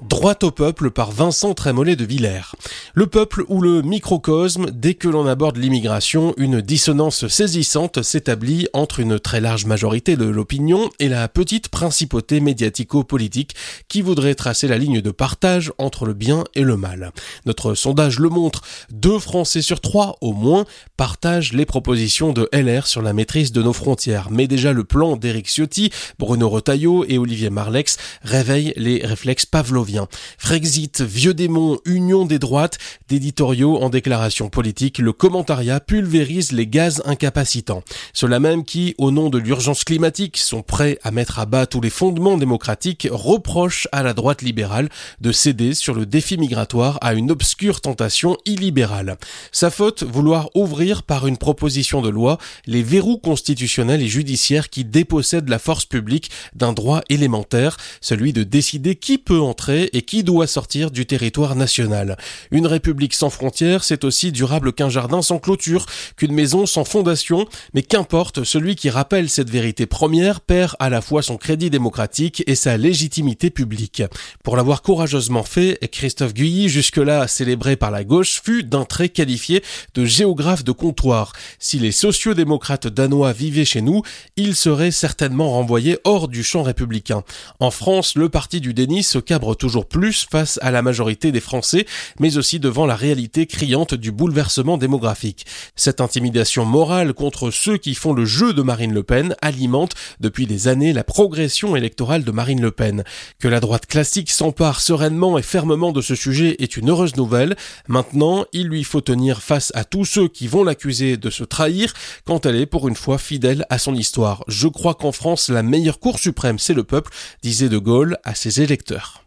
Droit au peuple par Vincent Trémollet de Villers. Le peuple ou le microcosme, dès que l'on aborde l'immigration, une dissonance saisissante s'établit entre une très large majorité de l'opinion et la petite principauté médiatico-politique qui voudrait tracer la ligne de partage entre le bien et le mal. Notre sondage le montre, deux Français sur trois au moins partagent les propositions de LR sur la maîtrise de nos frontières. Mais déjà le plan d'Éric Ciotti, Bruno Retailleau et Olivier Marlex réveille les réflexes pavloviens Frexit, vieux démon, union des droites, d'éditoriaux en déclaration politique, le commentariat pulvérise les gaz incapacitants. Ceux-là même qui, au nom de l'urgence climatique, sont prêts à mettre à bas tous les fondements démocratiques, reprochent à la droite libérale de céder sur le défi migratoire à une obscure tentation illibérale. Sa faute, vouloir ouvrir par une proposition de loi les verrous constitutionnels et judiciaires qui dépossèdent la force publique d'un droit élémentaire, celui de décider qui peut entrer et qui doit sortir du territoire national. Une république sans frontières, c'est aussi durable qu'un jardin sans clôture, qu'une maison sans fondation, mais qu'importe, celui qui rappelle cette vérité première perd à la fois son crédit démocratique et sa légitimité publique. Pour l'avoir courageusement fait, Christophe Guilly, jusque-là célébré par la gauche, fut d'un trait qualifié de géographe de comptoir. Si les sociodémocrates danois vivaient chez nous, ils seraient certainement renvoyés hors du champ républicain. En France, le parti du déni se cabre toujours toujours plus face à la majorité des Français, mais aussi devant la réalité criante du bouleversement démographique. Cette intimidation morale contre ceux qui font le jeu de Marine Le Pen alimente depuis des années la progression électorale de Marine Le Pen. Que la droite classique s'empare sereinement et fermement de ce sujet est une heureuse nouvelle. Maintenant, il lui faut tenir face à tous ceux qui vont l'accuser de se trahir quand elle est pour une fois fidèle à son histoire. Je crois qu'en France, la meilleure cour suprême, c'est le peuple, disait De Gaulle à ses électeurs.